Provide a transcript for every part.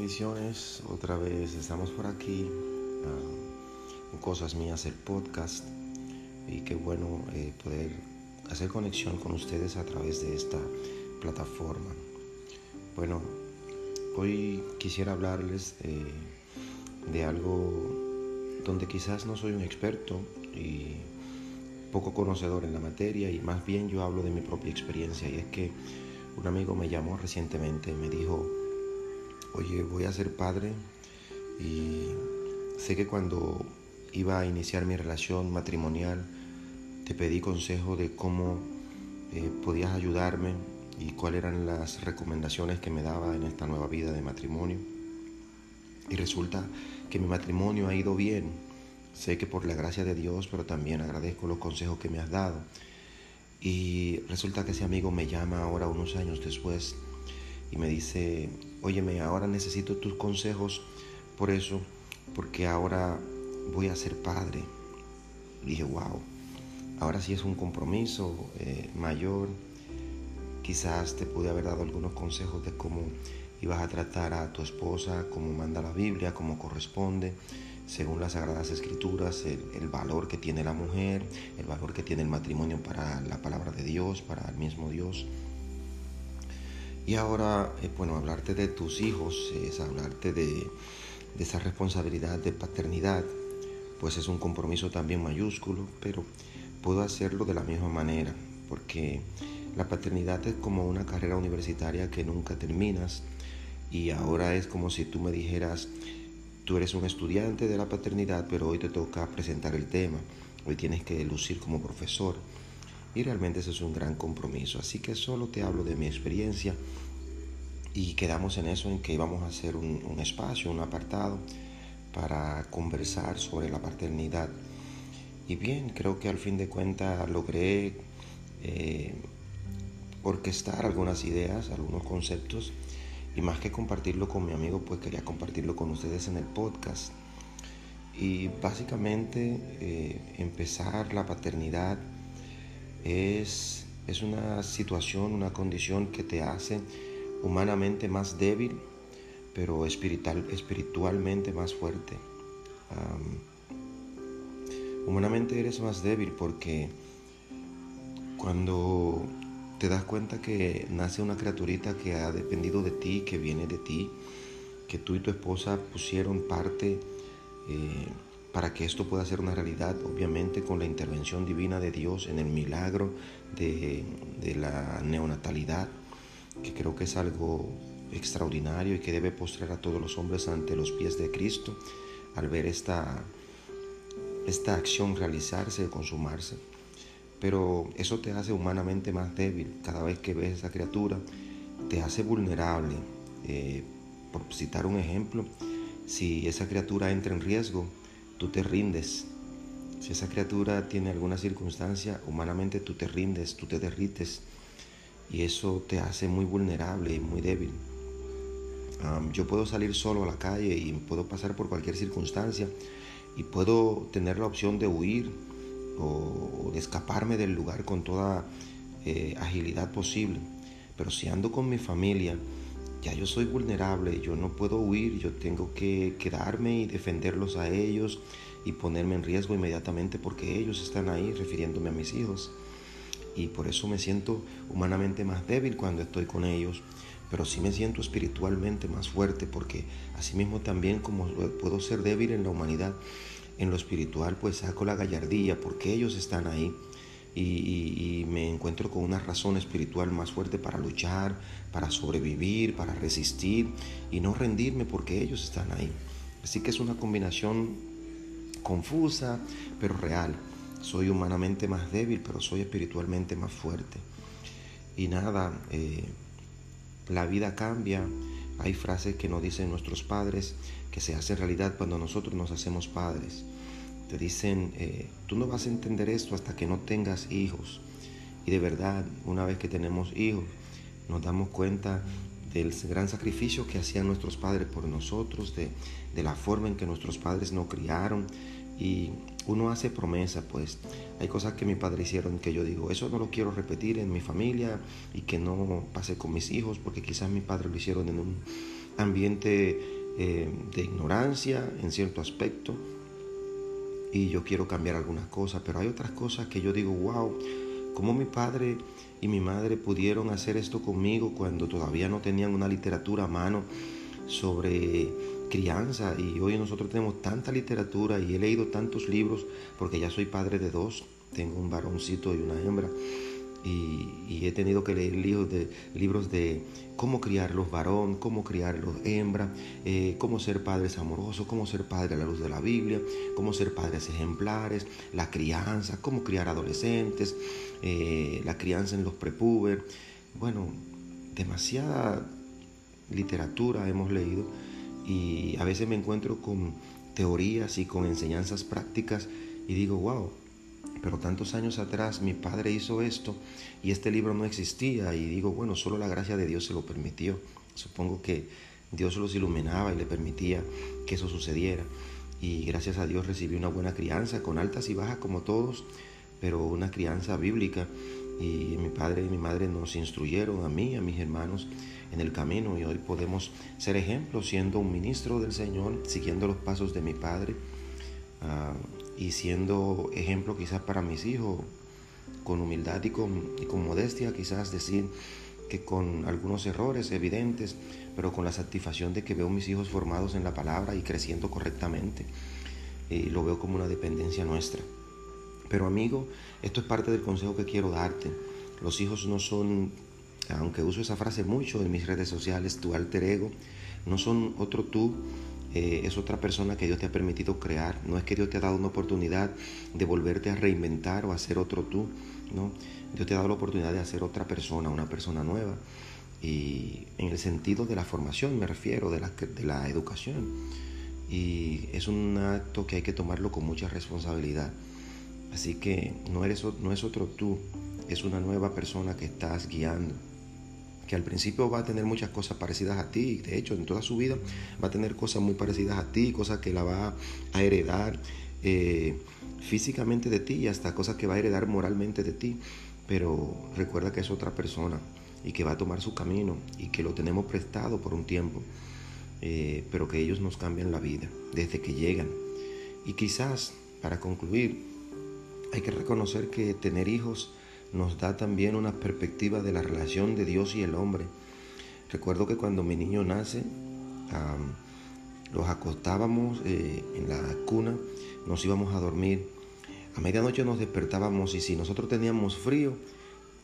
bendiciones. Otra vez estamos por aquí en Cosas Mías, el podcast. Y qué bueno eh, poder hacer conexión con ustedes a través de esta plataforma. Bueno, hoy quisiera hablarles eh, de algo donde quizás no soy un experto y poco conocedor en la materia y más bien yo hablo de mi propia experiencia y es que un amigo me llamó recientemente y me dijo, oye, voy a ser padre y sé que cuando iba a iniciar mi relación matrimonial te pedí consejo de cómo eh, podías ayudarme y cuáles eran las recomendaciones que me daba en esta nueva vida de matrimonio. Y resulta que mi matrimonio ha ido bien. Sé que por la gracia de Dios, pero también agradezco los consejos que me has dado. Y resulta que ese amigo me llama ahora unos años después y me dice, óyeme, ahora necesito tus consejos por eso, porque ahora voy a ser padre. dije, wow, ahora sí es un compromiso eh, mayor. Quizás te pude haber dado algunos consejos de cómo ibas a tratar a tu esposa, cómo manda la Biblia, cómo corresponde, según las Sagradas Escrituras, el, valor que tiene la mujer, el valor que tiene el matrimonio para la palabra de Dios, para el mismo Dios. Y ahora, eh, bueno, hablarte de tus hijos es hablarte de, de esa responsabilidad de paternidad, pues es un compromiso también mayúsculo, pero puedo hacerlo de la misma manera, porque la paternidad es como una carrera universitaria que nunca terminas y ahora es como si tú me dijeras, tú eres un estudiante de la paternidad, pero hoy te toca presentar el tema, hoy tienes que lucir como profesor. Y realmente eso es un gran compromiso. Así que solo te hablo de mi experiencia y quedamos en eso, en que íbamos a hacer un, espacio, un apartado para conversar sobre la paternidad. Y bien, creo que al fin de cuentas logré eh, orquestar algunas ideas, algunos conceptos y más que compartirlo con mi amigo, pues quería compartirlo con ustedes en el podcast. Y básicamente eh, empezar la paternidad es, es una situación, una condición que te hace humanamente más débil, pero espiritual, espiritualmente más fuerte. Um, humanamente eres más débil porque cuando te das cuenta que nace una criaturita que ha dependido de ti, que viene de ti, que tú y tu esposa pusieron parte eh, para que esto pueda ser una realidad, obviamente con la intervención divina de Dios en el milagro de, la neonatalidad, que creo que es algo extraordinario y que debe postrar a todos los hombres ante los pies de Cristo al ver esta, esta acción realizarse, consumarse pero eso te hace humanamente más débil. Cada vez que ves esa criatura, te hace vulnerable. Eh, por citar un ejemplo, si esa criatura entra en riesgo, tú te rindes. Si esa criatura tiene alguna circunstancia, humanamente tú te rindes, tú te derrites. Y eso te hace muy vulnerable y muy débil. yo puedo salir solo a la calle y puedo pasar por cualquier circunstancia y puedo tener la opción de huir o de escaparme del lugar con toda eh, agilidad posible. Pero si ando con mi familia, ya yo soy vulnerable, yo no puedo huir, yo tengo que quedarme y defenderlos a ellos y ponerme en riesgo inmediatamente porque ellos están ahí refiriéndome a mis hijos. Y por eso me siento humanamente más débil cuando estoy con ellos, pero sí me siento espiritualmente más fuerte porque asimismo también como puedo ser débil en la humanidad, en lo espiritual, pues saco la gallardía porque ellos están ahí y, me encuentro con una razón espiritual más fuerte para luchar, para sobrevivir, para resistir y no rendirme porque ellos están ahí. Así que es una combinación confusa, pero real. Soy humanamente más débil, pero soy espiritualmente más fuerte. Y nada, eh, la vida cambia. Hay frases que nos dicen nuestros padres que se hacen realidad cuando nosotros nos hacemos padres. Te dicen, eh, tú no vas a entender esto hasta que no tengas hijos. Y de verdad, una vez que tenemos hijos, nos damos cuenta del gran sacrificio que hacían nuestros padres por nosotros, de, de la forma en que nuestros padres nos criaron. Y uno hace promesa, pues hay cosas que mi padre hicieron que yo digo, eso no lo quiero repetir en mi familia y que no pase con mis hijos, porque quizás mi padre lo hicieron en un ambiente eh, de ignorancia en cierto aspecto y yo quiero cambiar algunas cosas, pero hay otras cosas que yo digo, wow, ¿cómo mi padre y mi madre pudieron hacer esto conmigo cuando todavía no tenían una literatura a mano sobre crianza? Y hoy nosotros tenemos tanta literatura y he leído tantos libros porque ya soy padre de dos, tengo un varoncito y una hembra y, he tenido que leer libros de, libros de cómo criar los varón, cómo criar los hembras, eh, cómo ser padres amorosos, cómo ser padre a la luz de la Biblia, cómo ser padres ejemplares, la crianza, cómo criar adolescentes, eh, la crianza en los prepuber. Bueno, demasiada literatura hemos leído y a veces me encuentro con teorías y con enseñanzas prácticas y digo, wow, pero tantos años atrás mi padre hizo esto y este libro no existía y digo, bueno, solo la gracia de Dios se lo permitió. Supongo que Dios los iluminaba y le permitía que eso sucediera. Y gracias a Dios recibí una buena crianza, con altas y bajas como todos, pero una crianza bíblica. Y mi padre y mi madre nos instruyeron a mí, a mis hermanos, en el camino y hoy podemos ser ejemplos siendo un ministro del Señor, siguiendo los pasos de mi padre. Ah, y siendo ejemplo quizás para mis hijos, con humildad y con, con modestia, quizás decir que con algunos errores evidentes, pero con la satisfacción de que veo mis hijos formados en la palabra y creciendo correctamente. Y lo veo como una dependencia nuestra. Pero amigo, esto es parte del consejo que quiero darte. Los hijos no son, aunque uso esa frase mucho en mis redes sociales, tu alter ego, no son otro tú, eh, es otra persona que Dios te ha permitido crear. No es que Dios te ha dado una oportunidad de volverte a reinventar o a ser otro tú, ¿no? Dios te ha dado la oportunidad de hacer otra persona, una persona nueva. Y en el sentido de la formación me refiero, de la, educación. Y es un acto que hay que tomarlo con mucha responsabilidad. Así que no, eres, no es otro tú, es una nueva persona que estás guiando que al principio va a tener muchas cosas parecidas a ti, de hecho en toda su vida va a tener cosas muy parecidas a ti, cosas que la va a heredar eh, físicamente de ti y hasta cosas que va a heredar moralmente de ti, pero recuerda que es otra persona y que va a tomar su camino y que lo tenemos prestado por un tiempo, eh, pero que ellos nos cambian la vida desde que llegan. Y quizás, para concluir, hay que reconocer que tener hijos nos da también una perspectiva de la relación de Dios y el hombre. Recuerdo que cuando mi niño nace, los acostábamos eh, en la cuna, nos íbamos a dormir. A medianoche nos despertábamos y si nosotros teníamos frío,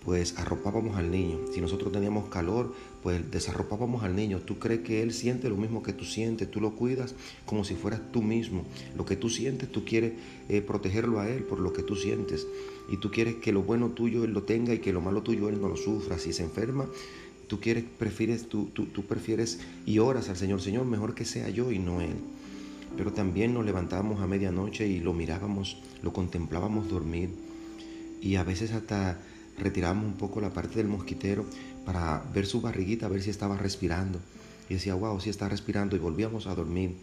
pues arropábamos al niño. Si nosotros teníamos calor, pues desarropábamos al niño. Tú crees que él siente lo mismo que tú sientes, tú lo cuidas como si fueras tú mismo. Lo que tú sientes, tú quieres eh, protegerlo a él por lo que tú sientes. Y tú quieres que lo bueno tuyo él lo tenga y que lo malo tuyo él no lo sufra. Si se enferma, tú quieres, prefieres, tú, tú, tú prefieres y oras al Señor, Señor, mejor que sea yo y no él. Pero también nos levantábamos a medianoche y lo mirábamos, lo contemplábamos dormir. Y a veces hasta retiramos un poco la parte del mosquitero para ver su barriguita, ver si estaba respirando. Y decía, wow, si está respirando y volvíamos a dormir.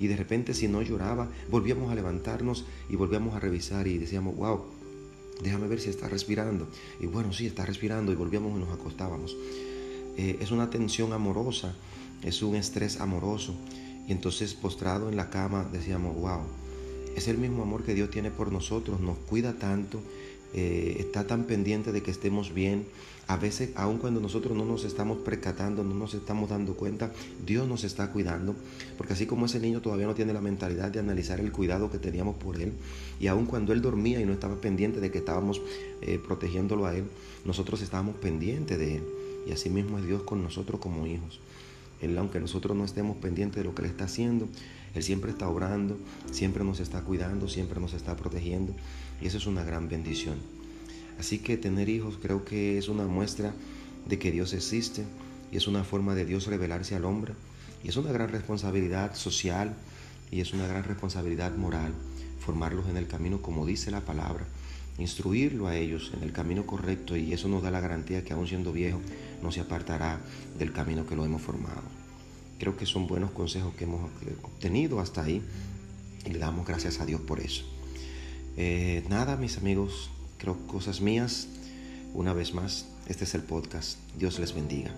Y de repente si no lloraba, volvíamos a levantarnos y volvíamos a revisar y decíamos, wow, déjame ver si está respirando. Y bueno, sí, está respirando y volvíamos y nos acostábamos. Eh, es una tensión amorosa, es un estrés amoroso. Y entonces postrado en la cama decíamos, wow, es el mismo amor que Dios tiene por nosotros, nos cuida tanto eh, está tan pendiente de que estemos bien. A veces, aun cuando nosotros no nos estamos percatando, no nos estamos dando cuenta, Dios nos está cuidando. Porque así como ese niño todavía no tiene la mentalidad de analizar el cuidado que teníamos por él, y aun cuando él dormía y no estaba pendiente de que estábamos eh, protegiéndolo a él, nosotros estábamos pendientes de él. Y así mismo es Dios con nosotros como hijos. Él, aunque nosotros no estemos pendientes de lo que Él está haciendo, Él siempre está obrando, siempre nos está cuidando, siempre nos está protegiendo. Y eso es una gran bendición. Así que tener hijos creo que es una muestra de que Dios existe y es una forma de Dios revelarse al hombre. Y es una gran responsabilidad social y es una gran responsabilidad moral formarlos en el camino como dice la palabra, instruirlo a ellos en el camino correcto y eso nos da la garantía que aún siendo viejo no se apartará del camino que lo hemos formado. Creo que son buenos consejos que hemos obtenido hasta ahí y le damos gracias a Dios por eso. Eh, nada, mis amigos, creo cosas mías. Una vez más, este es el podcast. Dios les bendiga.